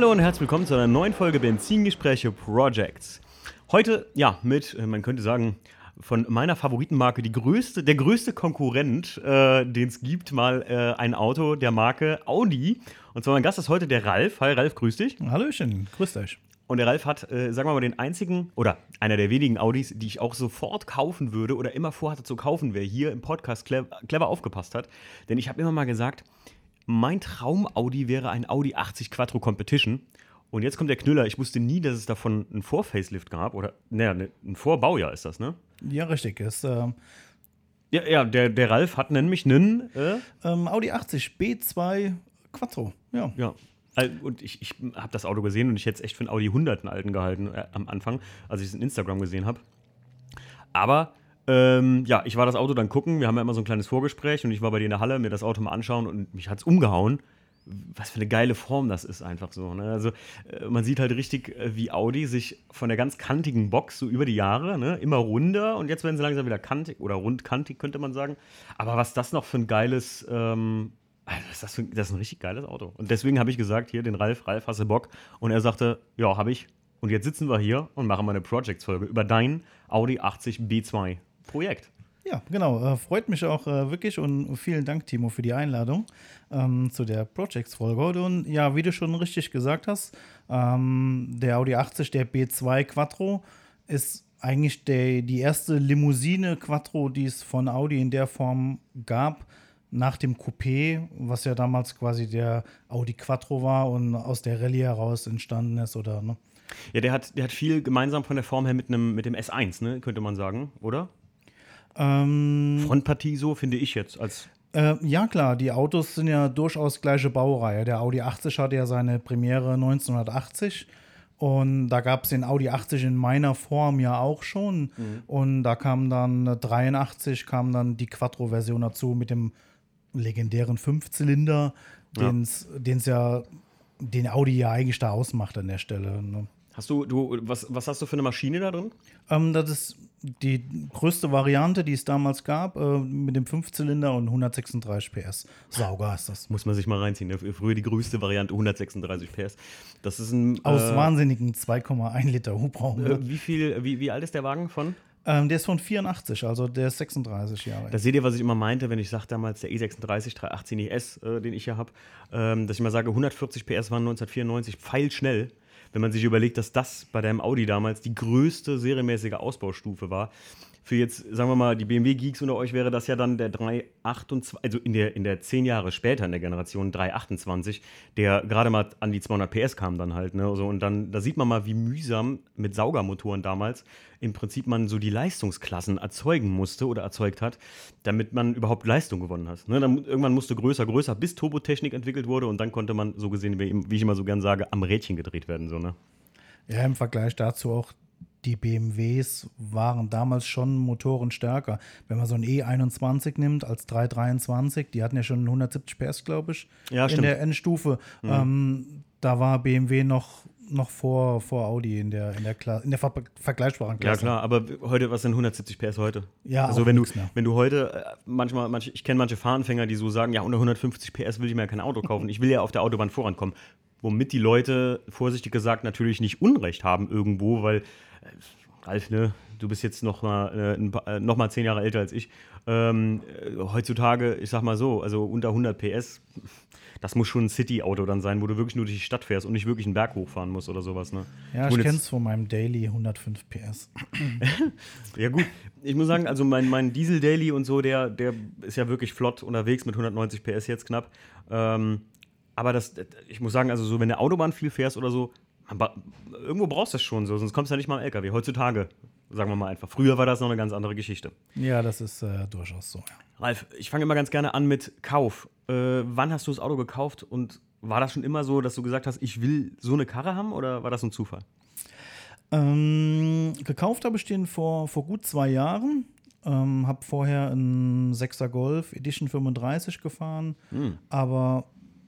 Hallo und herzlich willkommen zu einer neuen Folge Benzingespräche Projects. Heute, ja, mit, äh, man könnte sagen, von meiner Favoritenmarke die größte, der größte Konkurrent, äh, den es gibt, mal äh, ein Auto der Marke Audi. Und zwar mein Gast ist heute der Ralf. Hi Ralf, grüß dich. Hallöchen, grüßt euch. Und der Ralf hat, äh, sagen wir mal, den einzigen oder einer der wenigen Audis, die ich auch sofort kaufen würde oder immer vorhatte zu kaufen, wer hier im Podcast clever, clever aufgepasst hat. Denn ich habe immer mal gesagt, mein Traum-Audi wäre ein Audi 80 Quattro Competition. Und jetzt kommt der Knüller. Ich wusste nie, dass es davon einen Vor-Facelift gab. Oder, naja, ne, ein Vorbaujahr ist das, ne? Ja, richtig. Ist, ähm, Ja, ja der, der Ralf hat nämlich einen. Äh, ähm, Audi 80 B2 Quattro. Ja. ja. Und ich, ich habe das Auto gesehen und ich hätte es echt für einen Audi 100 einen alten gehalten äh, am Anfang, als ich es in Instagram gesehen habe. Aber ähm, ja, ich war das Auto dann gucken. Wir haben ja immer so ein kleines Vorgespräch und ich war bei dir in der Halle, mir das Auto mal anschauen und mich hat es umgehauen. Was für eine geile Form das ist, einfach so. Ne? Also, äh, man sieht halt richtig, äh, wie Audi sich von der ganz kantigen Box so über die Jahre ne, immer runder und jetzt werden sie langsam wieder kantig oder rundkantig, könnte man sagen. Aber was das noch für ein geiles, ähm, also was ist das, das ist ein richtig geiles Auto. Und deswegen habe ich gesagt, hier den Ralf, Ralf, hast du Bock? Und er sagte, ja, habe ich. Und jetzt sitzen wir hier und machen mal eine Projects-Folge über dein Audi 80 B2 Projekt. Ja, genau. Äh, freut mich auch äh, wirklich und vielen Dank, Timo, für die Einladung ähm, zu der Projects-Folge. Und ja, wie du schon richtig gesagt hast, ähm, der Audi 80, der B2 Quattro, ist eigentlich der, die erste Limousine Quattro, die es von Audi in der Form gab, nach dem Coupé, was ja damals quasi der Audi Quattro war und aus der Rallye heraus entstanden ist, oder ne? Ja, der hat, der hat viel gemeinsam von der Form her mit, einem, mit dem S1, ne, könnte man sagen, oder? Ähm, Frontpartie so, finde ich jetzt. Als Äh, ja, klar, die Autos sind ja durchaus gleiche Baureihe. Der Audi 80 hatte ja seine Premiere 1980 und da gab es den Audi 80 in meiner Form ja auch schon. Und da kam dann äh, 83, kam dann die Quattro-Version dazu mit dem legendären Fünfzylinder, den es ja, den Audi ja eigentlich da ausmacht an der Stelle. Ne? hast du, du was, was hast du für eine Maschine da drin? Ähm, das ist die größte Variante, die es damals gab, äh, mit dem Fünfzylinder und 136 PS. Sauger ist das. Muss man sich mal reinziehen. Ne? Früher die größte Variante, 136 PS. Das ist ein. Aus äh, wahnsinnigen 2,1 Liter Hubraum. äh, wie viel, wie, wie alt ist der Wagen von? ähm, der ist von 84, also der ist 36 Jahre alt. Da seht ihr, was ich immer meinte, wenn ich sage damals der E36 318 ES, äh, den ich hier habe, ähm, dass ich mal sage, 140 PS waren 1994 pfeilschnell. Wenn man sich überlegt, dass das bei deinem Audi damals die größte serienmäßige Ausbaustufe war. Für jetzt, sagen wir mal, die BMW-Geeks unter euch wäre das ja dann der 328, also in der, in der zehn Jahre später in der Generation 328, der gerade mal an die 200 PS kam dann halt. Ne? So, und dann, da sieht man mal, wie mühsam mit Saugermotoren damals im Prinzip man so die Leistungsklassen erzeugen musste oder erzeugt hat, damit man überhaupt Leistung gewonnen hat. Ne? Dann, irgendwann musste größer, größer, bis Turbotechnik entwickelt wurde und dann konnte man, so gesehen, wie ich immer so gern sage, am Rädchen gedreht werden. So, ne? Ja, im Vergleich dazu auch die BMWs waren damals schon Motoren stärker. Wenn man so ein E21 nimmt als 323, die hatten ja schon 170 PS, glaube ich, Ja, in der Endstufe. Ähm, da war BMW noch, noch vor, vor Audi in der, in der, Kla in der ver vergleichbaren Ja, Klasse. klar, aber heute, was sind 170 PS heute? Ja, also wenn du, mehr. wenn du heute, äh, manchmal, manche, ich kenne manche Fahranfänger, die so sagen, ja, unter 150 PS will ich mir ja kein Auto kaufen. Ich will ja auf der Autobahn vorankommen. Womit die Leute, vorsichtig gesagt, natürlich nicht Unrecht haben irgendwo, weil, äh, Ralf, ne, du bist jetzt noch mal, äh, äh, noch mal zehn Jahre älter als ich. Ähm, äh, heutzutage, ich sag mal so, also unter 100 PS, das muss schon ein City-Auto dann sein, wo du wirklich nur durch die Stadt fährst und nicht wirklich einen Berg hochfahren musst oder sowas. Ne? Ja, ich kenne es von meinem Daily 105 PS. Ja, gut. Ich muss sagen, also mein, mein Diesel Daily und so, der, der ist ja wirklich flott unterwegs mit 190 PS jetzt knapp. Ähm, aber das, ich muss sagen, also so, wenn du Autobahn viel fährst oder so, ba- irgendwo brauchst du das schon so, sonst kommst du ja nicht mal am LKW. Heutzutage, sagen wir mal einfach. Früher war das noch eine ganz andere Geschichte. Ja, das ist äh, durchaus so. Ja. Ralf, ich fange immer ganz gerne an mit Kauf. Äh, wann hast du das Auto gekauft und war das schon immer so, dass du gesagt hast, ich will so eine Karre haben oder war das ein Zufall? Ähm, gekauft habe ich den vor, vor gut zwei Jahren. Ähm, habe vorher einen 6er Golf Edition 35 gefahren, aber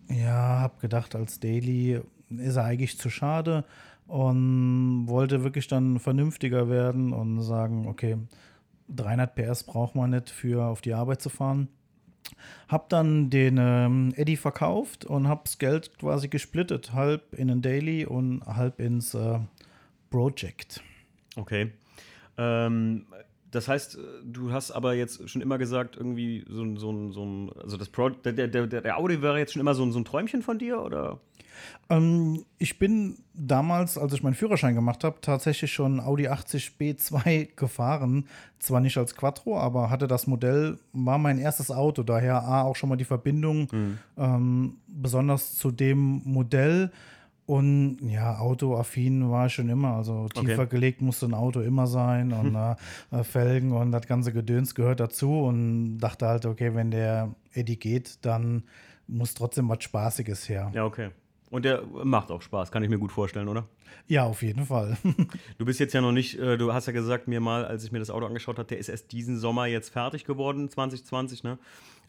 ja, habe gedacht, als Daily ist er eigentlich zu schade und wollte wirklich dann vernünftiger werden und sagen, okay, 300 PS braucht man nicht für auf die Arbeit zu fahren. Hab dann den ähm, Eddie verkauft und hab's Geld quasi gesplittet, halb in ein Daily und halb ins äh, Project. Okay. Ähm, das heißt, du hast aber jetzt schon immer gesagt, irgendwie so ein, so so ein also das Pro, der, der, der, Audi wäre jetzt schon immer so so ein Träumchen von dir, oder? Ähm, ich bin damals, als ich meinen Führerschein gemacht habe, tatsächlich schon Audi 80 B2 gefahren. Zwar nicht als Quattro, aber hatte das Modell, war mein erstes Auto. Daher A, auch schon mal die Verbindung, mhm. ähm, besonders zu dem Modell. Und ja, autoaffin war ich schon immer. Also tiefer okay. gelegt musste ein Auto immer sein und hm. äh, Felgen und das ganze Gedöns gehört dazu. Und dachte halt, okay, wenn der Eddie geht, dann muss trotzdem was Spaßiges her. Ja, okay. Und der macht auch Spaß, kann ich mir gut vorstellen, oder? Ja, auf jeden Fall. du bist jetzt ja noch nicht, äh, du hast ja gesagt mir mal, als ich mir das Auto angeschaut habe, der ist erst diesen Sommer jetzt fertig geworden, 2020, ne?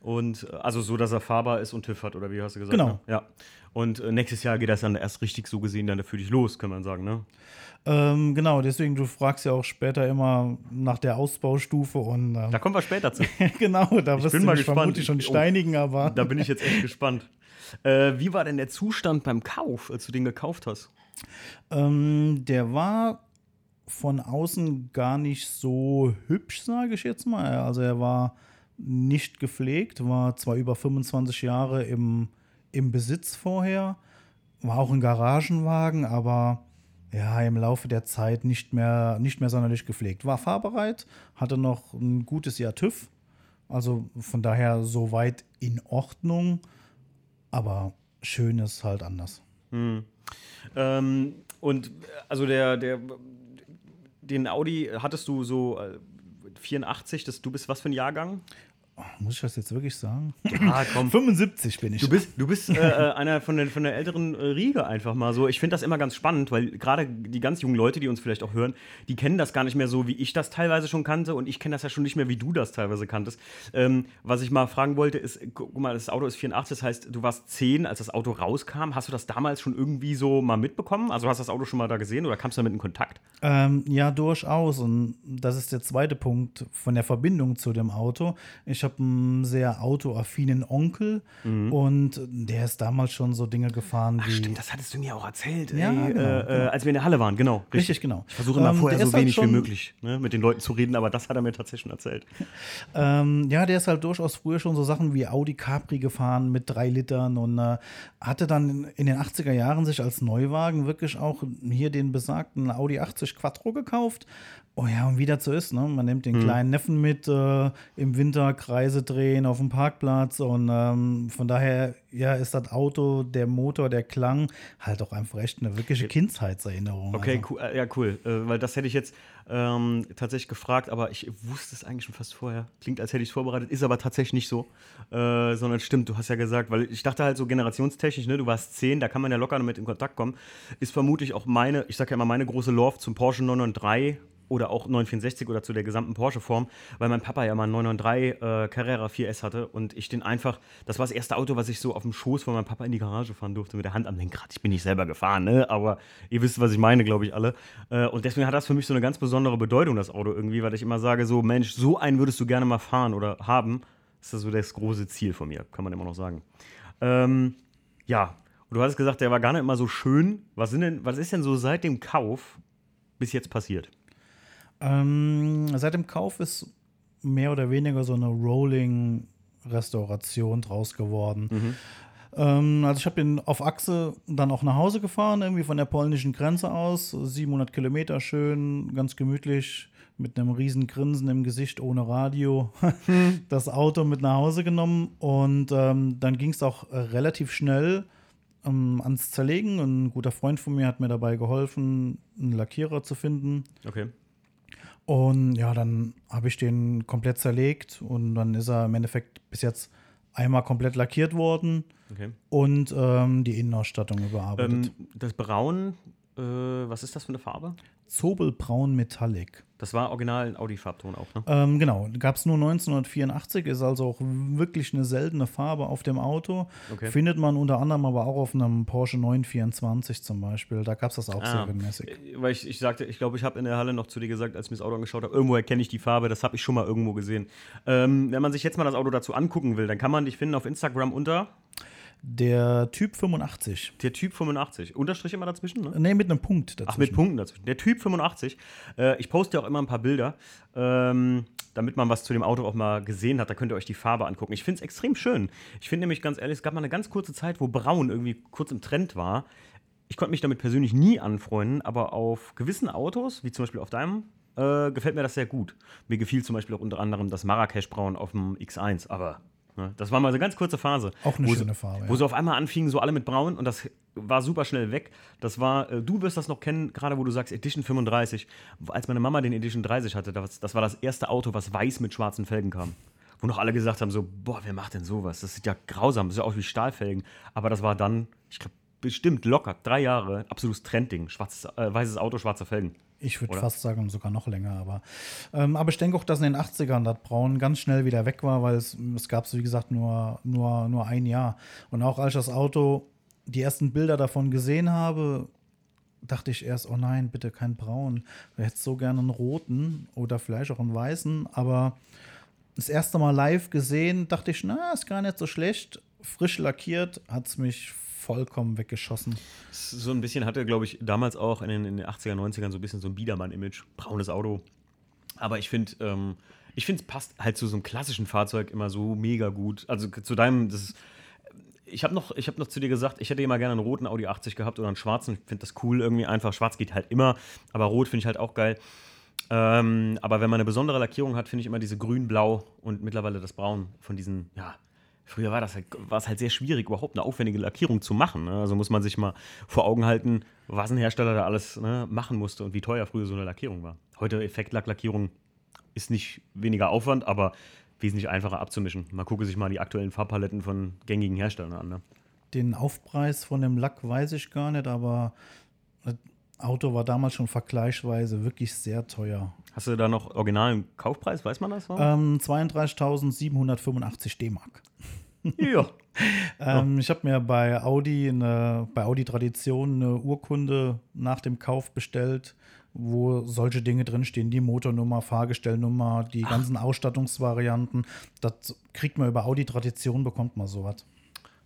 Und äh, also so, dass er fahrbar ist und TÜV hat, oder wie hast du gesagt? Genau. Ne? Ja. Und äh, nächstes Jahr geht das dann erst richtig so gesehen dann für dich los, kann man sagen, ne? Ähm, genau, deswegen, du fragst ja auch später immer nach der Ausbaustufe und. Ähm, da kommen wir später zu. genau, da wirst du mich vermutlich schon oh, steinigen, aber. Da bin ich jetzt echt gespannt. Äh, wie war denn der Zustand beim Kauf, als du den gekauft hast? Ähm, der war von außen gar nicht so hübsch, sage ich jetzt mal. Also er war nicht gepflegt, war zwar über 25 Jahre im, im Besitz vorher, war auch ein Garagenwagen, aber ja, im Laufe der Zeit nicht mehr, nicht mehr sonderlich gepflegt. War fahrbereit, hatte noch ein gutes Jahr TÜV, also von daher soweit in Ordnung, aber schön ist halt anders. Hm. Ähm, und also der, der, den Audi hattest du so 84, äh, das, du bist was für ein Jahrgang? Muss ich das jetzt wirklich sagen? Ja, komm. 75 bin ich. Du bist, du bist äh, äh, einer von der, von der älteren äh, Riege einfach mal so. Ich finde das immer ganz spannend, weil gerade die ganz jungen Leute, die uns vielleicht auch hören, die kennen das gar nicht mehr so, wie ich das teilweise schon kannte. Und ich kenne das ja schon nicht mehr, wie du das teilweise kanntest. Ähm, was ich mal fragen wollte, ist: guck mal, das Auto ist 84, das heißt, du warst 10, als das Auto rauskam. Hast du das damals schon irgendwie so mal mitbekommen? Also hast du das Auto schon mal da gesehen oder kamst du damit in Kontakt? Ähm, ja, durchaus. Und das ist der zweite Punkt von der Verbindung zu dem Auto. Ich ich habe einen sehr autoaffinen Onkel mhm. und der ist damals schon so Dinge gefahren Ach, wie. Stimmt, das hattest du mir auch erzählt, ja, ey, genau, äh, genau. als wir in der Halle waren, genau. Richtig, richtig genau. Ich versuche immer ähm, vorher so wenig halt wie möglich ne, mit den Leuten zu reden, aber das hat er mir tatsächlich schon erzählt. ähm, ja, der ist halt durchaus früher schon so Sachen wie Audi Capri gefahren mit drei Litern und äh, hatte dann in den 80er Jahren sich als Neuwagen wirklich auch hier den besagten Audi 80 Quattro gekauft Oh ja, und wie das so ist, ne? Man nimmt den hm. kleinen Neffen mit äh, im Winter Kreise drehen auf dem Parkplatz und ähm, von daher ja, ist das Auto, der Motor, der Klang halt auch einfach echt eine wirkliche Kindheitserinnerung. Okay, also. cool, äh, ja, cool. Äh, weil das hätte ich jetzt ähm, tatsächlich gefragt, aber ich wusste es eigentlich schon fast vorher. Klingt, als hätte ich es vorbereitet, ist aber tatsächlich nicht so. Äh, sondern stimmt, du hast ja gesagt, weil ich dachte halt so generationstechnisch, ne, du warst zehn, da kann man ja locker damit in Kontakt kommen. Ist vermutlich auch meine, ich sag ja immer, meine große Love zum Porsche 993 oder auch 964 oder zu der gesamten Porsche-Form, weil mein Papa ja mal einen 993 äh, Carrera 4S hatte und ich den einfach, das war das erste Auto, was ich so auf dem Schoß von meinem Papa in die Garage fahren durfte mit der Hand am Lenkrad. Ich bin nicht selber gefahren, ne? aber ihr wisst, was ich meine, glaube ich alle. Äh, und deswegen hat das für mich so eine ganz besondere Bedeutung, das Auto irgendwie, weil ich immer sage, so Mensch, so einen würdest du gerne mal fahren oder haben. Das ist so das große Ziel von mir, kann man immer noch sagen. Ähm, ja, und du hast gesagt, der war gar nicht immer so schön. Was, sind denn, was ist denn so seit dem Kauf bis jetzt passiert? Ähm, seit dem Kauf ist mehr oder weniger so eine Rolling-Restauration draus geworden. Mhm. Ähm, also ich habe ihn auf Achse dann auch nach Hause gefahren, irgendwie von der polnischen Grenze aus. 700 Kilometer schön, ganz gemütlich, mit einem riesen Grinsen im Gesicht, ohne Radio, mhm. das Auto mit nach Hause genommen. Und ähm, dann ging es auch relativ schnell ähm, ans Zerlegen. Ein guter Freund von mir hat mir dabei geholfen, einen Lackierer zu finden. Okay. Und ja, dann habe ich den komplett zerlegt und dann ist er im Endeffekt bis jetzt einmal komplett lackiert worden okay. und ähm, die Innenausstattung überarbeitet. Ähm, das Braun, äh, was ist das für eine Farbe? Zobelbraun Metallic. Das war original ein Audi-Farbton auch, ne? Ähm, genau, gab es nur 1984, ist also auch wirklich eine seltene Farbe auf dem Auto. Okay. Findet man unter anderem aber auch auf einem Porsche 924 zum Beispiel. Da gab es das auch Ah. serienmäßig. Äh, Weil ich, ich sagte, ich glaube, ich habe in der Halle noch zu dir gesagt, als ich mir das Auto angeschaut habe, irgendwo erkenne ich die Farbe, das habe ich schon mal irgendwo gesehen. Ähm, wenn man sich jetzt mal das Auto dazu angucken will, dann kann man dich finden auf Instagram unter Der Typ 85. der Typ 85. Unterstrich immer dazwischen, ne? Nee, mit einem Punkt dazwischen. Ach, mit Punkten dazwischen. Der Typ 85. Äh, ich poste auch immer ein paar Bilder, ähm, damit man was zu dem Auto auch mal gesehen hat. Da könnt ihr euch die Farbe angucken. Ich finde es extrem schön. Ich finde nämlich ganz ehrlich, es gab mal eine ganz kurze Zeit, wo Braun irgendwie kurz im Trend war. Ich konnte mich damit persönlich nie anfreunden, aber auf gewissen Autos, wie zum Beispiel auf deinem, äh, gefällt mir das sehr gut. Mir gefiel zum Beispiel auch unter anderem das Marrakesch-Braun auf dem X1, aber das war mal so eine ganz kurze Phase. Auch eine wo schöne sie, Farbe, Wo ja. sie auf einmal anfingen, so alle mit Braun und das war super schnell weg. Das war, äh, du wirst das noch kennen, gerade wo du sagst Edition 35. Als meine Mama den Edition 30 hatte, das, das war das erste Auto, was weiß mit schwarzen Felgen kam. Wo noch alle gesagt haben, so, boah, wer macht denn sowas? Das sieht ja grausam, das sieht aus wie Stahlfelgen. Aber das war dann, ich glaube, bestimmt locker drei Jahre, absolutes Trendding. Schwarzes, äh, weißes Auto, schwarze Felgen. Ich würde fast sagen, sogar noch länger. Aber, ähm, aber ich denke auch, dass in den 80ern das Braun ganz schnell wieder weg war, weil es, es gab es, wie gesagt, nur, nur, nur ein Jahr. Und auch als ich das Auto, die ersten Bilder davon gesehen habe, dachte ich erst, oh nein, bitte kein Braun. Ich hätte so gerne einen roten oder vielleicht auch einen weißen. Aber das erste Mal live gesehen, dachte ich, na, ist gar nicht so schlecht. Frisch lackiert, hat es mich vollkommen weggeschossen. So ein bisschen hatte, glaube ich, damals auch in den, in den 80er, 90ern so ein bisschen so ein Biedermann-Image. Braunes Auto. Aber ich finde, ähm, ich finde, es passt halt zu so einem klassischen Fahrzeug immer so mega gut. Also zu deinem, das ist, ich habe noch, hab noch zu dir gesagt, ich hätte immer gerne einen roten Audi 80 gehabt oder einen schwarzen. Ich finde das cool irgendwie einfach. Schwarz geht halt immer, aber rot finde ich halt auch geil. Ähm, aber wenn man eine besondere Lackierung hat, finde ich immer diese grün-blau und mittlerweile das Braun von diesen, ja, früher war das halt, war es halt sehr schwierig, überhaupt eine aufwendige Lackierung zu machen. Ne? Also muss man sich mal vor Augen halten, was ein Hersteller da alles ne, machen musste und wie teuer früher so eine Lackierung war. Heute Effektlack-Lackierung ist nicht weniger Aufwand, aber wesentlich einfacher abzumischen. Man gucke sich mal die aktuellen Farbpaletten von gängigen Herstellern an. Ne? Den Aufpreis von dem Lack weiß ich gar nicht, aber Auto war damals schon vergleichsweise wirklich sehr teuer. Hast du da noch originalen Kaufpreis? Weiß man das? Ähm, 32.785 D-Mark. ja. Ähm, Ich habe mir bei Audi, eine, bei Audi Tradition eine Urkunde nach dem Kauf bestellt, wo solche Dinge drinstehen, die Motornummer, Fahrgestellnummer, die ganzen Ausstattungsvarianten. Das kriegt man über Audi Tradition, bekommt man sowas.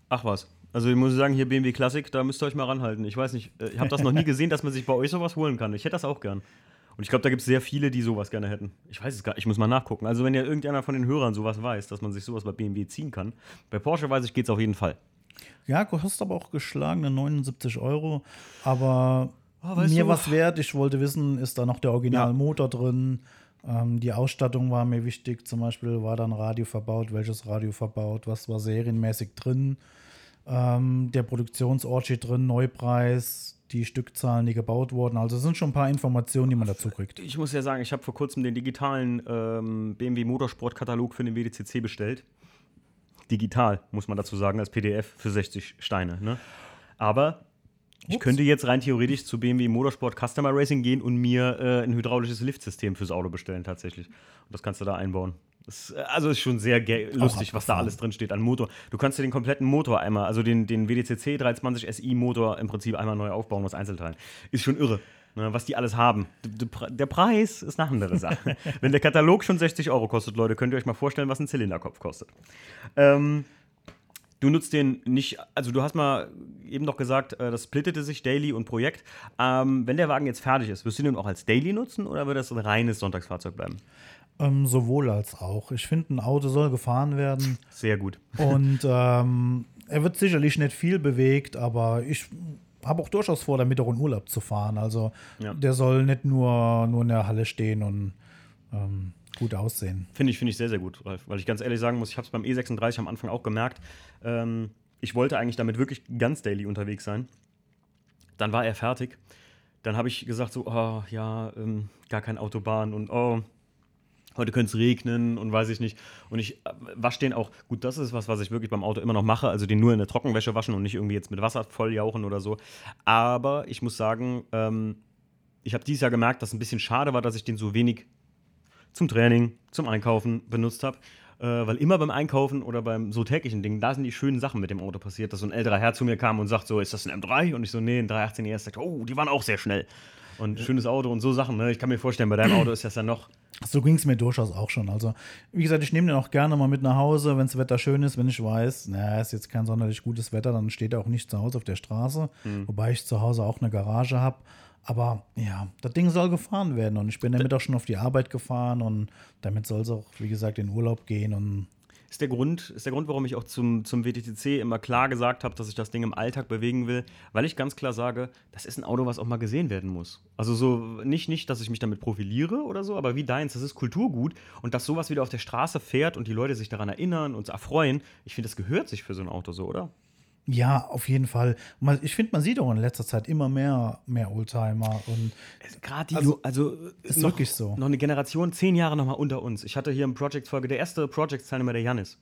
Ach was. Also ich muss sagen, hier BMW Classic, da müsst ihr euch mal ranhalten. Ich weiß nicht, äh, ich habe das noch nie gesehen, dass man sich bei euch sowas holen kann. Ich hätte das auch gern. Und ich glaube, da gibt es sehr viele, die sowas gerne hätten. Ich weiß es gar nicht, ich muss mal nachgucken. Also wenn ja irgendeiner von den Hörern sowas weiß, dass man sich sowas bei BMW ziehen kann. Bei Porsche weiß ich, geht es auf jeden Fall. Ja, kostet aber auch geschlagene 79 Euro. Aber weißt mir du- was wert. Ich wollte wissen, ist da noch der Originalmotor drin? Ähm, die Ausstattung war mir wichtig. Zum Beispiel war da ein Radio verbaut, welches Radio verbaut, was war serienmäßig drin. Ähm, der Produktionsort steht drin, Neupreis, die Stückzahlen, die gebaut wurden. Also es sind schon ein paar Informationen, die man dazu kriegt. Ich muss ja sagen, ich habe vor kurzem den digitalen ähm, BMW Motorsport-Katalog für den WDCC bestellt. Digital, muss man dazu sagen, als PDF für 60 Steine. Ne? Aber ich Ups. könnte jetzt rein theoretisch zu BMW Motorsport Customer Racing gehen und mir äh, ein hydraulisches Liftsystem fürs Auto bestellen, tatsächlich. Und das kannst du da einbauen. Das, äh, also ist schon sehr lustig, was da alles drin steht an Motor. Du kannst dir den kompletten Motor einmal, also den, den WDCC 320 SI Motor im Prinzip einmal neu aufbauen aus Einzelteilen. Ist schon irre, ne, was die alles haben. Der Preis ist eine andere Sache. Wenn der Katalog schon 60 Euro kostet, Leute, könnt ihr euch mal vorstellen, was ein Zylinderkopf kostet. Ähm, Du nutzt den nicht, also du hast mal eben noch gesagt, äh, das splittete sich Daily und Projekt. Ähm, wenn der Wagen jetzt fertig ist, wirst du den auch als Daily nutzen oder wird das ein reines Sonntagsfahrzeug bleiben? Ähm, sowohl als auch. Ich finde, ein Auto soll gefahren werden. Sehr gut. Und ähm, er wird sicherlich nicht viel bewegt, aber ich habe auch durchaus vor, damit auch in Urlaub zu fahren. Also Ja. der soll nicht nur, nur in der Halle stehen und ähm, gut aussehen. Finde ich, finde ich sehr, sehr gut, Ralf. Weil ich ganz ehrlich sagen muss, ich habe es beim E36 am Anfang auch gemerkt. Ähm, ich wollte eigentlich damit wirklich ganz daily unterwegs sein. Dann war er fertig. Dann habe ich gesagt, so, oh, ja, ähm, gar kein Autobahn und oh, heute könnte es regnen und weiß ich nicht. Und ich äh, wasche den auch. Gut, das ist was, was ich wirklich beim Auto immer noch mache. Also den nur in der Trockenwäsche waschen und nicht irgendwie jetzt mit Wasser volljauchen oder so. Aber ich muss sagen, ähm, ich habe dieses Jahr gemerkt, dass es ein bisschen schade war, dass ich den so wenig zum Training, zum Einkaufen benutzt habe. Äh, weil immer beim Einkaufen oder beim so täglichen Ding, da sind die schönen Sachen mit dem Auto passiert, dass so ein älterer Herr zu mir kam und sagt so, ist das ein M3? Und ich so, nee, ein 318 ES. Sagt, oh, die waren auch sehr schnell. Und schönes Auto und so Sachen. Ne? Ich kann mir vorstellen, bei deinem Auto ist das ja noch. So ging es mir durchaus auch schon. Also, wie gesagt, ich nehme den auch gerne mal mit nach Hause, wenn das Wetter schön ist, wenn ich weiß, naja, ist jetzt kein sonderlich gutes Wetter, dann steht er auch nicht zu Hause auf der Straße, Mhm. wobei ich zu Hause auch eine Garage habe. Aber ja, das Ding soll gefahren werden und ich bin damit auch schon auf die Arbeit gefahren und damit soll es auch, wie gesagt, in Urlaub gehen und Ist der Grund, ist der Grund, warum ich auch zum, zum WTTC immer klar gesagt habe, dass ich das Ding im Alltag bewegen will, weil ich ganz klar sage, das ist ein Auto, was auch mal gesehen werden muss. Also so nicht, nicht, dass ich mich damit profiliere oder so, aber wie deins, das ist Kulturgut und dass sowas wieder auf der Straße fährt und die Leute sich daran erinnern und erfreuen, ich finde, das gehört sich für so ein Auto so, oder? Ja, auf jeden Fall. Ich finde, man sieht auch in letzter Zeit immer mehr, mehr Oldtimer und Gerade die, Also, also, ist wirklich so. Noch eine Generation, zehn Jahre nochmal unter uns. Ich hatte hier im Project-Folge, der erste Project-Teilnehmer, der Janis.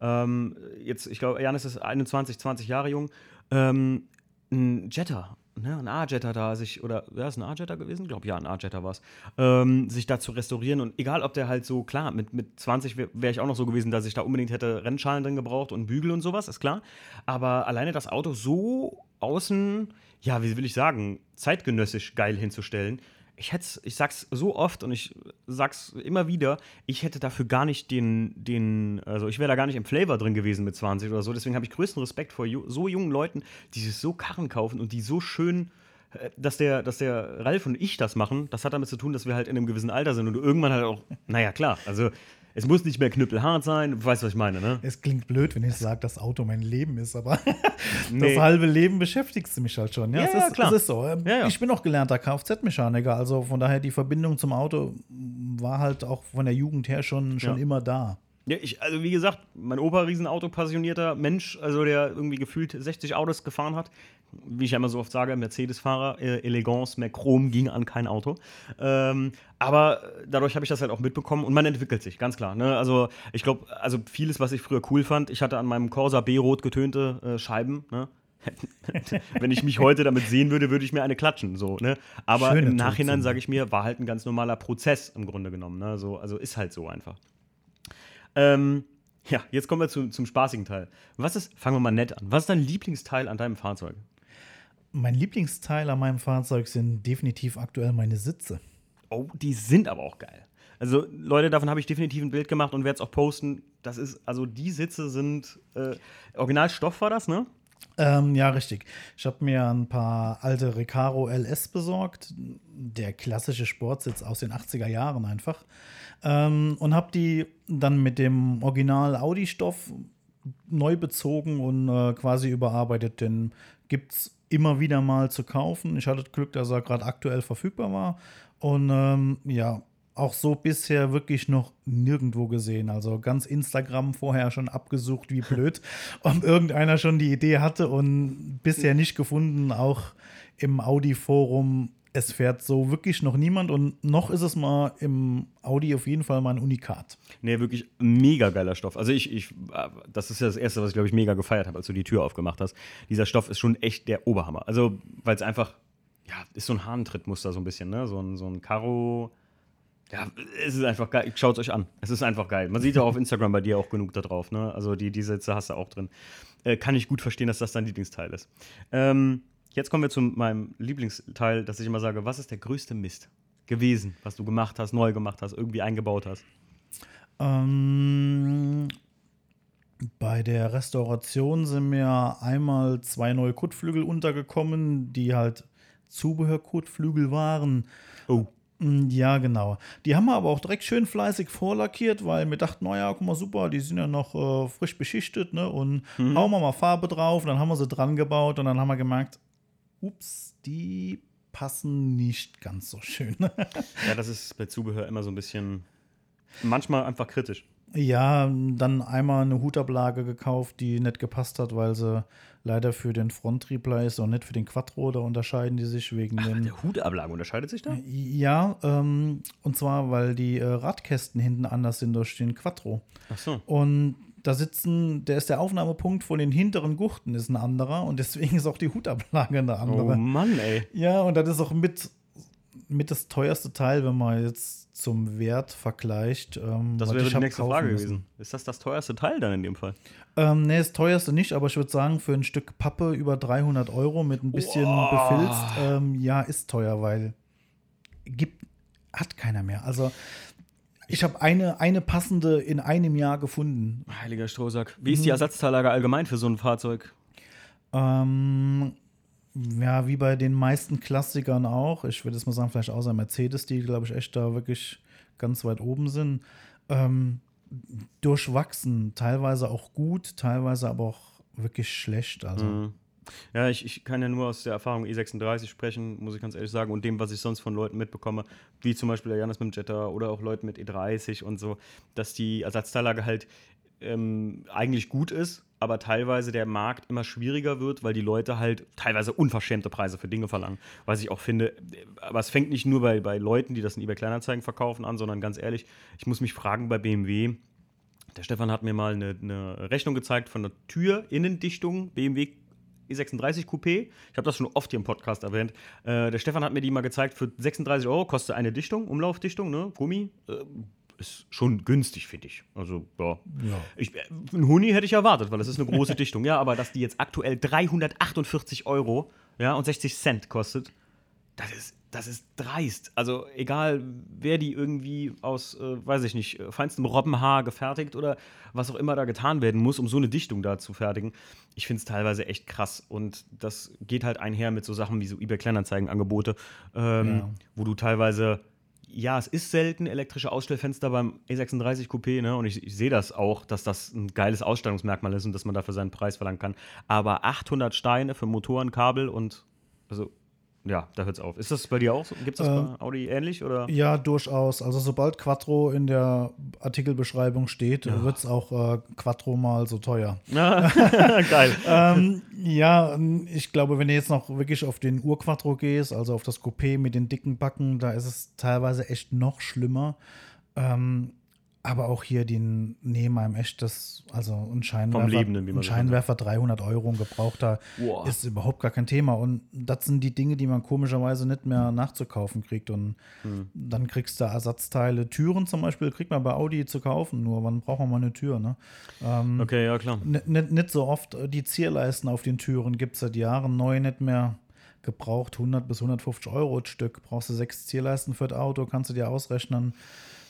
Ähm, jetzt, ich glaube, Janis ist 21, 20 Jahre jung. Ähm, ein Jetta, ne, ein A-Jetta da sich, oder wäre es ein A-Jetta gewesen? Ich glaube, ja, ein A-Jetta war es. Ähm, sich da zu restaurieren und egal, ob der halt so, klar, mit, mit 20 wäre wär ich auch noch so gewesen, dass ich da unbedingt hätte Rennschalen drin gebraucht und Bügel und sowas, ist klar. Aber alleine das Auto so außen, ja, wie will ich sagen, zeitgenössisch geil hinzustellen, ich hätte ich sag's so oft und ich sag's immer wieder, ich hätte dafür gar nicht den, den also ich wäre da gar nicht im Flavor drin gewesen mit 20 oder so. Deswegen habe ich größten Respekt vor ju so jungen Leuten, die sich so Karren kaufen und die so schön, äh, dass der, dass der Ralf und ich das machen, das hat damit zu tun, dass wir halt in einem gewissen Alter sind und du irgendwann halt auch, naja, klar, also es muss nicht mehr knüppelhart sein, du weißt, was ich meine, ne? es klingt blöd, wenn ich sage, das Auto mein Leben ist, aber Nee. das halbe Leben beschäftigt mich halt schon. Ja, Ja, es, ja, ist, klar. es ist so. Ähm, Ja. Ich bin auch gelernter Kfz-Mechaniker, also von daher die Verbindung zum Auto war halt auch von der Jugend her schon, schon immer da. Ja, ich, also wie gesagt, mein Opa, Riesenauto-passionierter Mensch, also der irgendwie gefühlt 60 Autos gefahren hat. Wie ich ja immer so oft sage, Mercedes-Fahrer, äh, Elegance, mehr Chrom ging an kein Auto. Ähm, aber dadurch habe ich das halt auch mitbekommen und man entwickelt sich, ganz klar. Ne? Also ich glaube, also vieles, was ich früher cool fand, ich hatte an meinem Corsa B rot getönte äh, Scheiben, ne? Wenn ich mich heute damit sehen würde, würde ich mir eine klatschen. So, ne? Aber Schöne im Nachhinein sage ich mir, war halt ein ganz normaler Prozess im Grunde genommen. Ne? So, also ist halt so einfach. Ähm, ja, jetzt kommen wir zu, zum spaßigen Teil. Was ist, fangen wir mal nett an. Was ist dein Lieblingsteil an deinem Fahrzeug? Mein Lieblingsteil an meinem Fahrzeug sind definitiv aktuell meine Sitze. Oh, die sind aber auch geil. Also, Leute, davon habe ich definitiv ein Bild gemacht und werde es auch posten. Das ist, also die Sitze sind, äh, Originalstoff war das, ne? Ähm, ja, richtig. Ich habe mir ein paar alte Recaro LS besorgt. Der klassische Sportsitz aus den 80er Jahren einfach. Ähm, und habe die dann mit dem Original Audi-Stoff neu bezogen und äh, quasi überarbeitet. Den gibt es immer wieder mal zu kaufen. Ich hatte Glück, dass er gerade aktuell verfügbar war. Und ähm, ja, auch so bisher wirklich noch nirgendwo gesehen. Also ganz Instagram vorher schon abgesucht, wie blöd, ob irgendeiner schon die Idee hatte und bisher nicht gefunden, auch im Audi-Forum. Es fährt so wirklich noch niemand und noch ist es mal im Audi auf jeden Fall mal ein Unikat. Nee, wirklich mega geiler Stoff. Also ich, ich, das ist ja das Erste, was ich, glaube ich, mega gefeiert habe, als du die Tür aufgemacht hast. Dieser Stoff ist schon echt der Oberhammer. Also, weil es einfach, ja, ist so ein Hahntrittmuster so ein bisschen, ne? So ein, so ein Karo. Ja, es ist einfach geil. Schaut es euch an. Es ist einfach geil. Man sieht ja auf Instagram bei dir auch genug da drauf, ne? Also die, die Sätze hast du auch drin. Äh, kann ich gut verstehen, dass das dein Lieblingsteil ist. Ähm, jetzt kommen wir zu meinem Lieblingsteil, dass ich immer sage, was ist der größte Mist gewesen, was du gemacht hast, neu gemacht hast, irgendwie eingebaut hast? Ähm, bei der Restauration sind mir einmal zwei neue Kotflügel untergekommen, die halt Zubehörkotflügel waren. Oh. Mm, Ja, genau. Die haben wir aber auch direkt schön fleißig vorlackiert, weil wir dachten, naja, guck mal, super, die sind ja noch äh, frisch beschichtet, ne? Und hauen wir mal Farbe drauf, dann haben wir sie dran gebaut und dann haben wir gemerkt, ups, die passen nicht ganz so schön. Ja, das ist bei Zubehör immer so ein bisschen, manchmal einfach kritisch. Ja, dann einmal eine Hutablage gekauft, die nicht gepasst hat, weil sie leider für den Fronttriebler ist und nicht für den Quattro. Da unterscheiden die sich wegen den. Der Hutablage unterscheidet sich da? Ja, ähm, und zwar, weil die äh, Radkästen hinten anders sind durch den Quattro. Ach so. Und da sitzen, der ist der Aufnahmepunkt von den hinteren Gurten ist ein anderer und deswegen ist auch die Hutablage eine andere. Oh Mann, ey. Ja, und das ist auch mit mit das teuerste Teil, wenn man jetzt zum Wert vergleicht. Ähm, Das wäre die nächste Frage müssen. gewesen. Ist das das teuerste Teil dann in dem Fall? Ähm, nee, das teuerste nicht, aber ich würde sagen, für ein Stück Pappe über 300 Euro mit ein bisschen Boah. befilzt, ähm, ja, ist teuer, weil gibt, hat keiner mehr. Also ich habe eine, eine passende in einem Jahr gefunden. Heiliger Strohsack. Wie ist die Ersatzteillage allgemein für so ein Fahrzeug? Ähm, ja, wie bei den meisten Klassikern auch. Ich würde jetzt mal sagen, vielleicht außer Mercedes, die, glaube ich, echt da wirklich ganz weit oben sind. Ähm, durchwachsen, teilweise auch gut, teilweise aber auch wirklich schlecht. Also. Mhm. Ja, ich, ich kann ja nur aus der Erfahrung E36 sprechen, muss ich ganz ehrlich sagen, und dem, was ich sonst von Leuten mitbekomme, wie zum Beispiel der Janis mit dem Jetta oder auch Leuten mit E30 und so, dass die Ersatzteillage halt ähm, eigentlich gut ist, aber teilweise der Markt immer schwieriger wird, weil die Leute halt teilweise unverschämte Preise für Dinge verlangen. Was ich auch finde, aber es fängt nicht nur bei, bei Leuten, die das in eBay Kleinanzeigen verkaufen, an, sondern ganz ehrlich, ich muss mich fragen bei BMW, der Stefan hat mir mal eine, eine Rechnung gezeigt von der Tür, Innendichtung, BMW E36 Coupé. Ich habe das schon oft hier im Podcast erwähnt. Äh, der Stefan hat mir die mal gezeigt für 36 Euro, kostet eine Dichtung, Umlaufdichtung, ne? Gummi. Äh, ist schon günstig, finde ich. Also, ja. Ja. Ich, äh, einen Huni hätte ich erwartet, weil das ist eine große Dichtung. Ja, aber dass die jetzt aktuell 348 Euro ja, und 60 Cent kostet, das ist, das ist dreist. Also egal, wer die irgendwie aus, äh, weiß ich nicht, äh, feinstem Robbenhaar gefertigt oder was auch immer da getan werden muss, um so eine Dichtung da zu fertigen. Ich finde es teilweise echt krass. Und das geht halt einher mit so Sachen wie so eBay-Kleinanzeigen-Angebote, ähm, Ja. wo du teilweise ja, es ist selten elektrische Ausstellfenster beim E36 Coupé, ne? Und ich, ich sehe das auch, dass das ein geiles Ausstellungsmerkmal ist und dass man dafür seinen Preis verlangen kann. Aber 800 Steine für Motoren, Kabel und also ja, da hört's auf. Ist das bei dir auch so? Gibt es das Ähm, bei Audi ähnlich oder? Ja, durchaus. Also sobald Quattro in der Artikelbeschreibung steht, wird es auch äh, Quattro mal so teuer. Ja, geil. ähm, ja, ich glaube, wenn du jetzt noch wirklich auf den Urquattro gehst, also auf das Coupé mit den dicken Backen, da ist es teilweise echt noch schlimmer. Ähm, aber auch hier den nehmen einem echt das, also ein Scheinwerfer, Lebenden, ein Scheinwerfer 300 Euro, ein gebrauchter, ist überhaupt gar kein Thema. Und das sind die Dinge, die man komischerweise nicht mehr nachzukaufen kriegt. Und Hm. dann kriegst du Ersatzteile. Türen zum Beispiel kriegt man bei Audi zu kaufen, nur wann braucht man mal eine Tür, ne? Ähm, Okay, ja, klar. Nicht, so oft. Die Zierleisten auf den Türen gibt es seit Jahren neu nicht mehr gebraucht. 100 bis 150 Euro das Stück. Brauchst du sechs Zierleisten für das Auto, kannst du dir ausrechnen,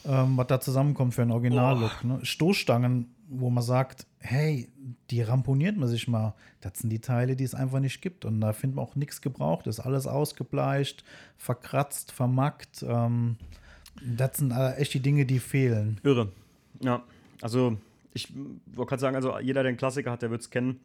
ähm, was da zusammenkommt für einen Originallook. Ne? Stoßstangen, wo man sagt, hey, die ramponiert man sich mal. Das sind die Teile, die es einfach nicht gibt. Und da findet man auch nichts gebraucht. Ist alles ausgebleicht, verkratzt, vermackt. Ähm, das sind echt die Dinge, die fehlen. Irre. Ja, also ich wollte gerade sagen, also jeder, der einen Klassiker hat, der wird es kennen.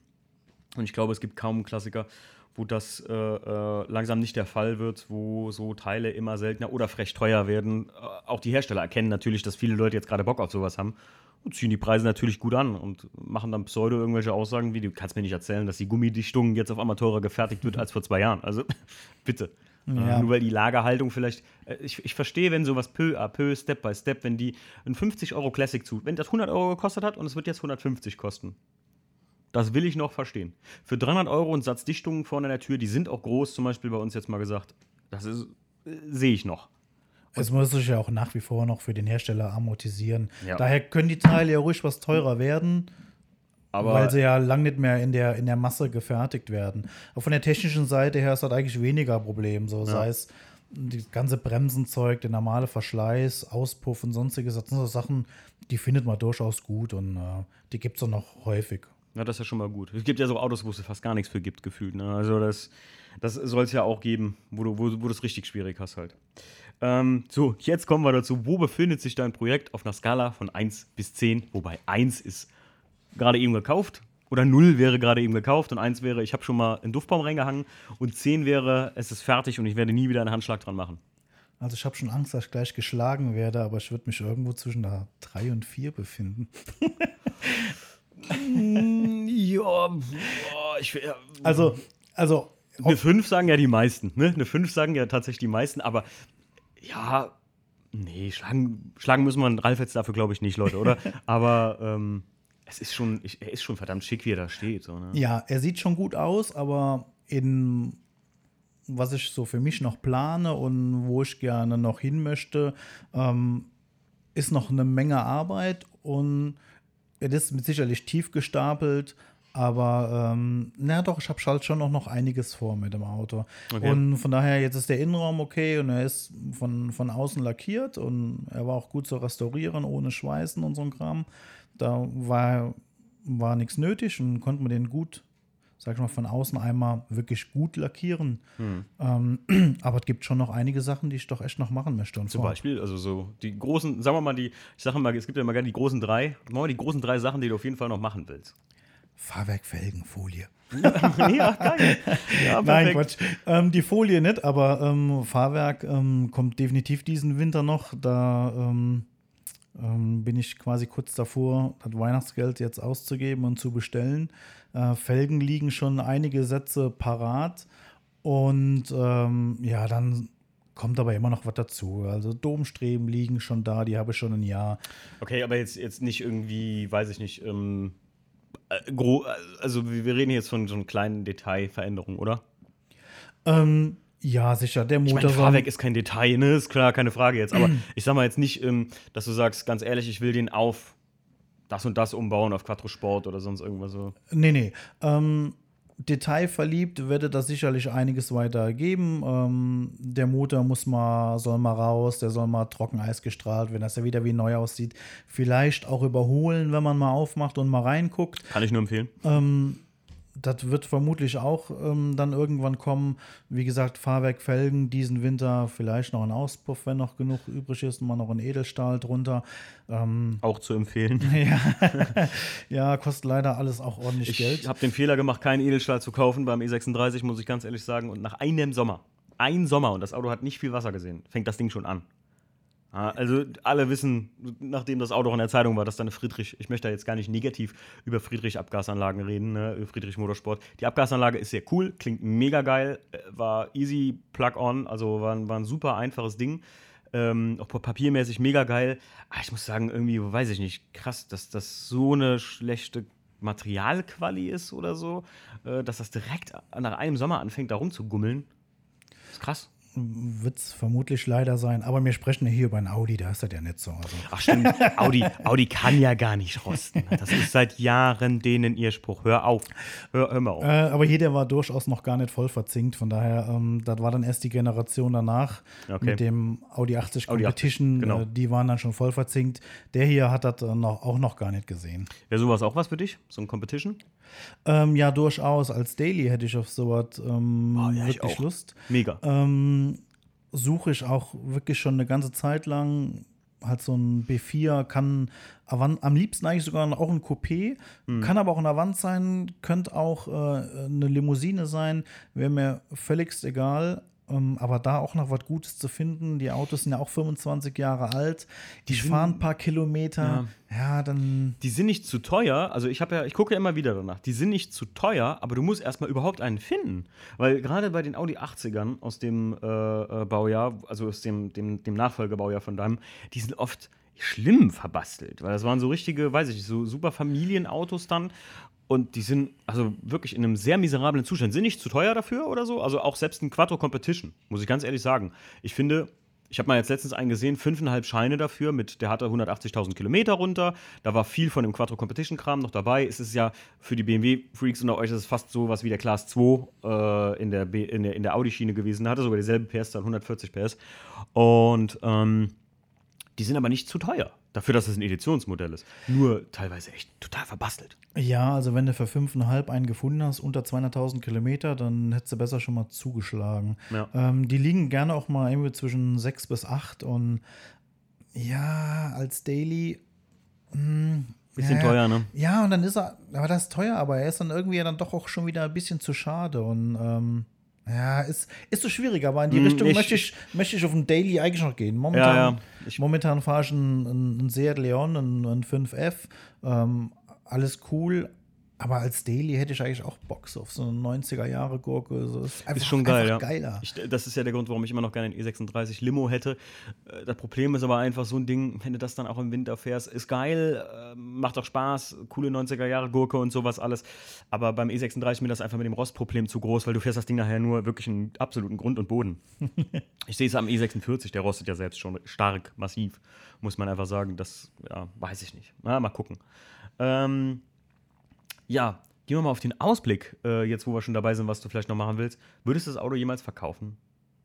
Und ich glaube, es gibt kaum einen Klassiker, wo das äh, äh, langsam nicht der Fall wird, wo so Teile immer seltener oder frech teuer werden. Äh, auch die Hersteller erkennen natürlich, dass viele Leute jetzt gerade Bock auf sowas haben und ziehen die Preise natürlich gut an und machen dann pseudo irgendwelche Aussagen wie, du kannst mir nicht erzählen, dass die Gummidichtung jetzt auf einmal teurer gefertigt wird als vor zwei Jahren. Also bitte. Ja. Äh, nur weil die Lagerhaltung vielleicht, äh, ich, ich verstehe, wenn sowas peu à peu, Step by Step, wenn die ein 50 Euro Classic zu, wenn das 100 Euro gekostet hat und es wird jetzt 150 kosten. Das will ich noch verstehen. Für 300 Euro und Satzdichtungen vorne an der Tür, die sind auch groß, zum Beispiel bei uns jetzt mal gesagt. Das ist, äh, sehe ich noch. Es muss sich ja auch nach wie vor noch für den Hersteller amortisieren. Ja. Daher können die Teile ja ruhig was teurer werden, Aber weil sie ja lang nicht mehr in der, in der Masse gefertigt werden. Aber von der technischen Seite her ist das eigentlich weniger Problem. So, sei es das ganze Bremsenzeug, der normale Verschleiß, Auspuff und sonstiges. Das sind so Sachen, die findet man durchaus gut und äh, die gibt es auch noch häufig. Ja, das ist ja schon mal gut. Es gibt ja so Autos, wo es fast gar nichts für gibt, gefühlt. Ne? Also das, das soll es ja auch geben, wo du, wo, wo du es richtig schwierig hast halt. Ähm, so, jetzt kommen wir dazu. Wo befindet sich dein Projekt auf einer Skala von 1 bis 10? Wobei 1 ist gerade eben gekauft oder 0 wäre gerade eben gekauft und 1 wäre, ich habe schon mal einen Duftbaum reingehangen und 10 wäre, es ist fertig und ich werde nie wieder einen Handschlag dran machen. Also ich habe schon Angst, dass ich gleich geschlagen werde, aber ich würde mich irgendwo zwischen der 3 und 4 befinden. ja, ich wäre. Also, also Eine 5 sagen ja die meisten, ne? Eine 5 sagen ja tatsächlich die meisten, aber ja, nee, schlagen, schlagen müssen wir Ralf jetzt dafür, glaube ich, nicht, Leute, oder? aber ähm, es ist schon, ich, er ist schon verdammt schick, wie er da steht. So, ne? Ja, er sieht schon gut aus, aber in was ich so für mich noch plane und wo ich gerne noch hin möchte, ähm, ist noch eine Menge Arbeit und es ist sicherlich tief gestapelt, aber ähm, na doch, ich habe halt schon noch, noch einiges vor mit dem Auto. Okay. Und von daher, jetzt ist der Innenraum okay und er ist von, von außen lackiert und er war auch gut zu restaurieren, ohne Schweißen und so ein Kram. Da war, war nichts nötig und konnte man den gut, sag ich mal, von außen einmal wirklich gut lackieren. Hm. Ähm, aber es gibt schon noch einige Sachen, die ich doch echt noch machen möchte. Und Zum vor- Beispiel, also so die großen, sagen wir mal, die, ich sage mal, es gibt ja immer gerne die großen drei, machen wir die großen drei Sachen, die du auf jeden Fall noch machen willst. Fahrwerk, Felgen, Folie. ja, geil. Ja, Nein. Quatsch. Ähm, die Folie nicht, aber ähm, Fahrwerk ähm, kommt definitiv diesen Winter noch. Da ähm, ähm, bin ich quasi kurz davor, das Weihnachtsgeld jetzt auszugeben und zu bestellen. Äh, Felgen liegen schon einige Sätze parat. Und ähm, ja, dann kommt aber immer noch was dazu. Also Domstreben liegen schon da, die habe ich schon ein Jahr. Okay, aber jetzt, jetzt nicht irgendwie, weiß ich nicht, ähm, äh, also wir reden jetzt von so einer kleinen Detailveränderung, oder? Ähm, ja, sicher. Der Ich Motor meine, soll- Fahrwerk ist kein Detail, ne? Ist klar, keine Frage jetzt. Aber ich sag mal jetzt nicht, ähm, dass du sagst, ganz ehrlich, ich will den auf das und das umbauen, auf Quattro Sport oder sonst irgendwas so. Nee, nee. Ähm, detailverliebt werde das sicherlich einiges weiter geben. Ähm, der Motor muss mal, soll mal raus, der soll mal Trockeneis gestrahlt, wenn das ja wieder wie neu aussieht. Vielleicht auch überholen, wenn man mal aufmacht und mal reinguckt. Kann ich nur empfehlen. Ähm, das wird vermutlich auch ähm, dann irgendwann kommen. Wie gesagt, Fahrwerk, Felgen, diesen Winter vielleicht noch ein Auspuff, wenn noch genug übrig ist, und mal noch ein Edelstahl drunter. Ähm, Auch zu empfehlen. ja. ja, kostet leider alles auch ordentlich Ich Geld. habe den Fehler gemacht, keinen Edelstahl zu kaufen beim E36, muss ich ganz ehrlich sagen. Und nach einem Sommer, ein Sommer, und das Auto hat nicht viel Wasser gesehen, fängt das Ding schon an. Ja, Also alle wissen, nachdem das Auto auch in der Zeitung war, dass da eine Friedrich, ich möchte da jetzt gar nicht negativ über Friedrich Abgasanlagen reden, ne, Friedrich Motorsport. Die Abgasanlage ist sehr cool, klingt mega geil, äh, war easy plug-on, also war, ein- war ein super einfaches Ding. Ähm, auch papiermäßig mega geil. Aber ich muss sagen, irgendwie, weiß ich nicht, krass, dass das so eine schlechte Materialquali ist oder so, äh, dass das direkt nach einem Sommer anfängt, da rumzugummeln. Ist krass. Wird es vermutlich leider sein. Aber wir sprechen ja hier über ein Audi, da ist das ja nicht so. Also, Ach stimmt, Audi, Audi kann ja gar nicht rosten. Das ist seit Jahren denen ihr Spruch. Hör auf. Hör, hör mal auf. äh, aber hier, der war durchaus noch gar nicht voll verzinkt. Von daher, ähm, das war dann erst die Generation danach Okay. mit dem Audi 80 Audi 80, Competition. genau. Äh, die waren dann schon voll verzinkt. Der hier hat das äh, noch, auch noch gar nicht gesehen. Wäre sowas auch was für dich? So ein Competition? Ähm, ja, durchaus. Als Daily hätte ich auf sowas ähm, Oh, ja, ich wirklich. Lust. Mega. Ähm, suche ich auch wirklich schon eine ganze Zeit lang. Halt so ein B4 kann Avant, am liebsten eigentlich sogar auch ein Coupé, Mhm. kann aber auch ein Avant sein, könnte auch äh, eine Limousine sein, wäre mir völligst egal. Ähm, aber da auch noch was Gutes zu finden. Die Autos sind ja auch 25 Jahre alt. Die fahren ein paar Kilometer. Ja, dann. Die sind nicht zu teuer. Also ich habe ja, ich gucke ja immer wieder danach. Die sind nicht zu teuer, aber du musst erstmal überhaupt einen finden. Weil gerade bei den Audi 80ern aus dem äh, äh, Baujahr, also aus dem, dem, dem Nachfolgebaujahr von deinem, die sind oft schlimm verbastelt. Weil das waren so richtige, weiß ich nicht, so super Familienautos dann. Und die sind also wirklich in einem sehr miserablen Zustand. Sind nicht zu teuer dafür oder so. Also auch selbst ein Quattro Competition, muss ich ganz ehrlich sagen. Ich finde, ich habe mal jetzt letztens einen gesehen, fünfeinhalb Scheine dafür, mit, der hatte 180.000 Kilometer runter. Da war viel von dem Quattro Competition Kram noch dabei. Es ist ja für die BMW-Freaks unter euch ist es fast so was wie der Class 2 äh, in der, B- in der, in der Audi-Schiene gewesen. Da hatte sogar dieselbe PS, dann 140 PS. Und ähm, die sind aber nicht zu teuer. Dafür, dass es ein Editionsmodell ist. Nur teilweise echt total verbastelt. Ja, also wenn du für 5,5 einen gefunden hast, unter 200.000 Kilometer, dann hättest du besser schon mal zugeschlagen. Ja. Ähm, die liegen gerne auch mal irgendwie zwischen 6 bis 8 und ja, als Daily. Mh, Bisschen ja, teuer, ne? Ja, und dann ist er, aber das ist teuer, aber er ist dann irgendwie dann doch auch schon wieder ein bisschen zu schade und ähm, ja, ist, ist so schwierig, aber in die Hm, Richtung ich- möchte, ich, möchte ich auf den Daily eigentlich noch gehen. Momentan, Ja, ja. Ich- momentan fahre ich einen, einen Seat Leon, einen, einen 5F, ähm, alles cool, Aber als Daily hätte ich eigentlich auch Bock auf so eine 90er-Jahre-Gurke. So. Ist, ist schon geil, ja. geiler. Ich, das ist ja der Grund, warum ich immer noch gerne einen E36 Limo hätte. Äh, das Problem ist aber einfach so ein Ding, wenn du das dann auch im Winter fährst, ist geil, äh, macht auch Spaß, coole 90er-Jahre-Gurke und sowas alles. Aber beim E36 ist mir das einfach mit dem Rostproblem zu groß, weil du fährst das Ding nachher nur wirklich einen absoluten Grund und Boden. ich sehe es am E46, der rostet ja selbst schon stark, massiv, muss man einfach sagen. Das, ja, weiß ich nicht. Na, mal gucken. Ähm, ja, gehen wir mal auf den Ausblick, äh, jetzt wo wir schon dabei sind, was du vielleicht noch machen willst. Würdest du das Auto jemals verkaufen?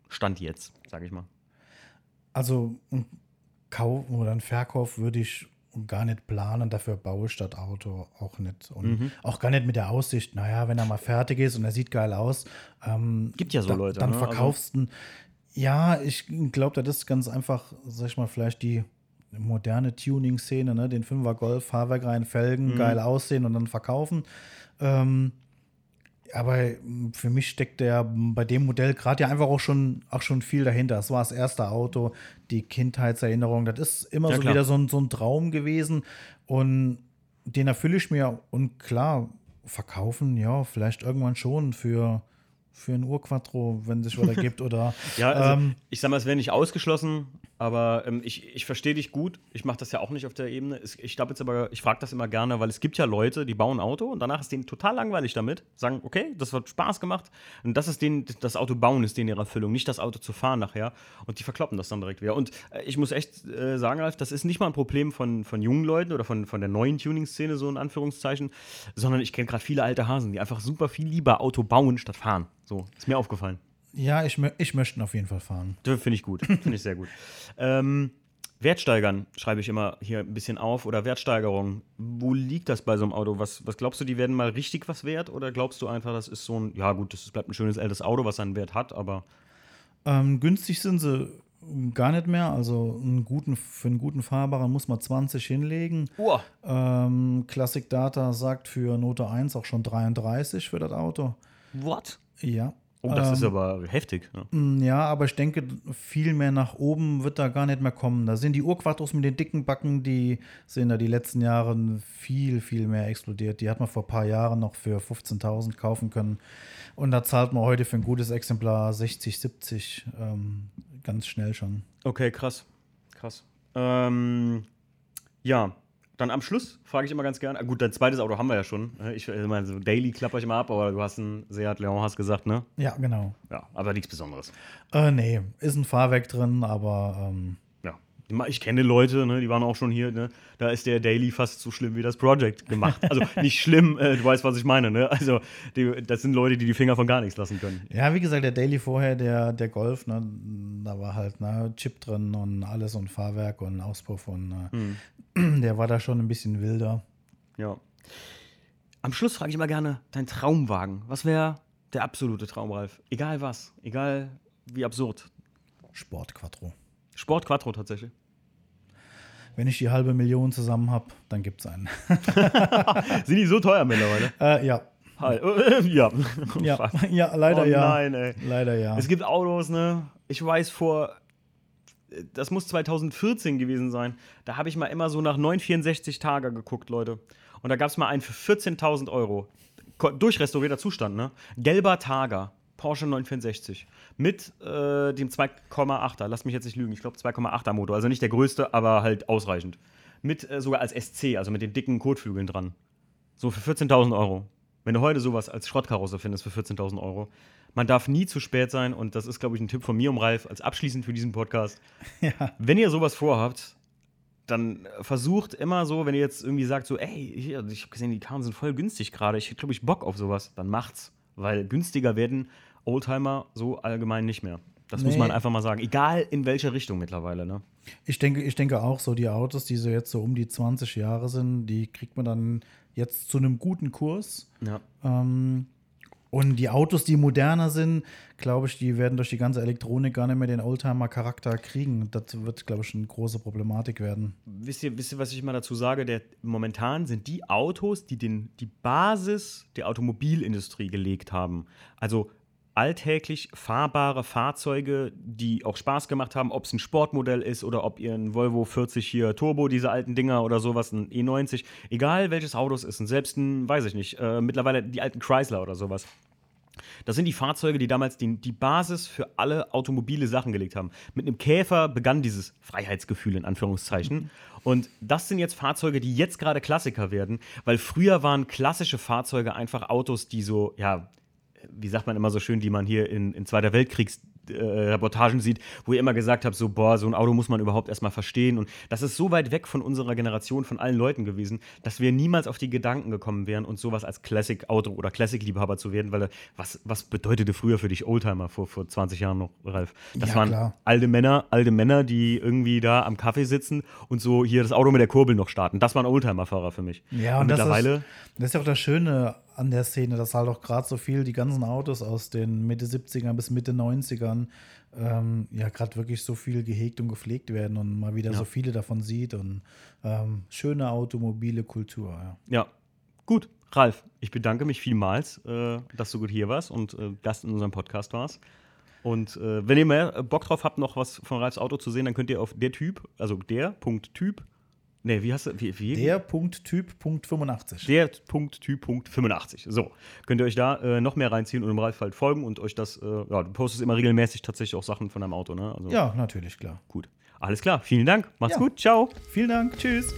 Stand jetzt, sage ich mal. Also ein Kauf oder ein Verkauf würde ich gar nicht planen, dafür baue ich das Auto auch nicht. Und mhm. auch gar nicht mit der Aussicht, naja, wenn er mal fertig ist und er sieht geil aus. Ähm, Gibt ja so da, Leute. Dann ne? verkaufst du. Also, ja, ich glaube, das ist ganz einfach, sag ich mal, vielleicht die moderne Tuning-Szene, ne? den Fünfer Golf, Fahrwerk rein, Felgen, mhm. geil aussehen und dann verkaufen. Ähm, aber für mich steckt der bei dem Modell gerade ja einfach auch schon, auch schon viel dahinter. Es war das erste Auto, die Kindheitserinnerung. Das ist immer ja, so klar. wieder so ein, so ein Traum gewesen. Und den erfülle ich mir. Und klar, verkaufen, ja, vielleicht irgendwann schon für, für ein Urquattro, wenn es sich wieder gibt. Oder, ja, also, ähm, ich sag mal, es wäre nicht ausgeschlossen, aber ähm, ich, ich verstehe dich gut. Ich mache das ja auch nicht auf der Ebene. Ich glaube jetzt aber, ich frage das immer gerne, weil es gibt ja Leute, die bauen ein Auto und danach ist denen total langweilig damit. Sagen, okay, das wird Spaß gemacht. Und das ist denen, das Auto bauen ist denen ihre Erfüllung, nicht das Auto zu fahren nachher. Und die verkloppen das dann direkt wieder. Und äh, ich muss echt äh, sagen, Ralf, das ist nicht mal ein Problem von, von jungen Leuten oder von, von der neuen Tuning-Szene, so in Anführungszeichen, sondern ich kenne gerade viele alte Hasen, die einfach super viel lieber Auto bauen statt fahren. So, ist mir aufgefallen. Ja, ich, ich möchte auf jeden Fall fahren. Finde ich gut. Finde ich sehr gut. ähm, Wertsteigern schreibe ich immer hier ein bisschen auf oder Wertsteigerung. Wo liegt das bei so einem Auto? Was, was glaubst du, die werden mal richtig was wert oder glaubst du einfach, das ist so ein, ja gut, das bleibt ein schönes älteres Auto, was seinen Wert hat, aber. Ähm, günstig sind sie gar nicht mehr. Also einen guten, für einen guten Fahrbaren muss man 20 hinlegen. Oh. Ähm, Classic Data sagt für Note 1 auch schon 33 für das Auto. What? Ja. Oh, das ähm, ist aber heftig. Ja. Mm, ja. aber ich denke, viel mehr nach oben wird da gar nicht mehr kommen. Da sind die Urquattros mit den dicken Backen, die sind da die letzten Jahre viel, viel mehr explodiert. Die hat man vor ein paar Jahren noch für 15.000 kaufen können. Und da zahlt man heute für ein gutes Exemplar 60, 70 ähm, ganz schnell schon. Okay, krass. Krass. Ähm, ja, dann am Schluss frage ich immer ganz gerne, ah, gut, dein zweites Auto haben wir ja schon. Ne? Ich meine, so daily klapper ich immer ab, aber du hast ein Seat Leon, hast gesagt, ne? Ja, genau. Ja, aber nichts Besonderes. Äh, nee, ist ein Fahrwerk drin, aber ähm, ich kenne Leute, ne, die waren auch schon hier, ne, da ist der Daily fast so schlimm wie das Project gemacht. Also nicht schlimm, äh, du weißt, was ich meine, ne? Also die, das sind Leute, die die Finger von gar nichts lassen können. Ja, wie gesagt, der Daily vorher, der, der Golf, ne, da war halt ne, Chip drin und alles und Fahrwerk und Auspuff und äh, mhm. der war da schon ein bisschen wilder. Ja. Am Schluss frage ich immer gerne, dein Traumwagen, was wäre der absolute Traum, Ralf? Egal was, egal wie absurd. Sport Quattro. Sport Quattro tatsächlich. Wenn ich die halbe Million zusammen habe, dann gibt es einen. Sind die so teuer mittlerweile? Äh, ja. ja. ja. ja, leider oh, ja. Nein, ey. Leider ja. Es gibt Autos, ne? Ich weiß vor, das muss 2014 gewesen sein. Da habe ich mal immer so nach 964 Tage geguckt, Leute. Und da gab es mal einen für 14.000 Euro. Durchrestaurierter Zustand, ne? Gelber Tager. Porsche 964 mit äh, dem 2,8er, lass mich jetzt nicht lügen, ich glaube 2,8er Motor, also nicht der größte, aber halt ausreichend. Mit äh, sogar als SC, also mit den dicken Kotflügeln dran. So für 14.000 Euro. Wenn du heute sowas als Schrottkarosse findest für 14.000 Euro, man darf nie zu spät sein und das ist, glaube ich, ein Tipp von mir um Ralf als abschließend für diesen Podcast. Ja. Wenn ihr sowas vorhabt, dann versucht immer so, wenn ihr jetzt irgendwie sagt, so, ey, hier, ich habe gesehen, die Karten sind voll günstig gerade, ich glaube, ich Bock auf sowas, dann macht's. Weil günstiger werden Oldtimer so allgemein nicht mehr. Das nee. muss man einfach mal sagen. Egal in welche Richtung mittlerweile, ne? Ich denke, ich denke auch so, die Autos, die so jetzt so um die 20 Jahre sind, die kriegt man dann jetzt zu einem guten Kurs. Ja. Ähm, und die Autos, die moderner sind, glaube ich, die werden durch die ganze Elektronik gar nicht mehr den Oldtimer-Charakter kriegen. Das wird, glaube ich, eine große Problematik werden. Wisst ihr, wisst ihr, was ich mal dazu sage? Der, momentan sind die Autos, die den, die Basis der Automobilindustrie gelegt haben. Also alltäglich fahrbare Fahrzeuge, die auch Spaß gemacht haben, ob es ein Sportmodell ist oder ob ihr ein Volvo 40 hier Turbo, diese alten Dinger oder sowas, ein E90, egal welches Auto es ist, und selbst ein, weiß ich nicht, äh, mittlerweile die alten Chrysler oder sowas. Das sind die Fahrzeuge, die damals die, die Basis für alle automobile Sachen gelegt haben. Mit einem Käfer begann dieses Freiheitsgefühl in Anführungszeichen. Und das sind jetzt Fahrzeuge, die jetzt gerade Klassiker werden, weil früher waren klassische Fahrzeuge einfach Autos, die so, ja, wie sagt man immer so schön, die man hier in, in Zweiter Weltkriegs äh, Reportagen sieht, wo ihr immer gesagt habt, so, boah, so ein Auto muss man überhaupt erstmal verstehen. Und das ist so weit weg von unserer Generation, von allen Leuten gewesen, dass wir niemals auf die Gedanken gekommen wären, uns sowas als Classic-Auto oder Classic-Liebhaber zu werden, weil was, was bedeutete früher für dich Oldtimer vor, vor 20 Jahren noch, Ralf? Das Ja, waren klar. alte Männer, alte Männer, die irgendwie da am Kaffee sitzen und so hier das Auto mit der Kurbel noch starten. Das waren Oldtimer-Fahrer für mich. Ja, und, und das mittlerweile. ist, das ist ja auch das Schöne an der Szene, dass halt auch gerade so viel die ganzen Autos aus den Mitte 70ern bis Mitte 90ern ähm, ja gerade wirklich so viel gehegt und gepflegt werden und mal wieder Ja. so viele davon sieht und ähm, schöne automobile Kultur. Ja. Ja, gut. Ralf, ich bedanke mich vielmals, äh, dass du gut hier warst und äh, Gast in unserem Podcast warst. Und äh, wenn ihr mehr äh, Bock drauf habt, noch was von Ralfs Auto zu sehen, dann könnt ihr auf der Typ, also der Punkt Typ, nee, wie hast du, wie, wie? Der Punkt Typ Punkt 85. der Punkt Typ Punkt 85. So, könnt ihr euch da äh, noch mehr reinziehen und dem Ralf halt folgen und euch das, äh, ja, du postest immer regelmäßig tatsächlich auch Sachen von deinem Auto, ne? Also ja, natürlich, klar. gut. Alles klar, vielen Dank, macht's Ja. gut, ciao. Vielen Dank. Tschüss.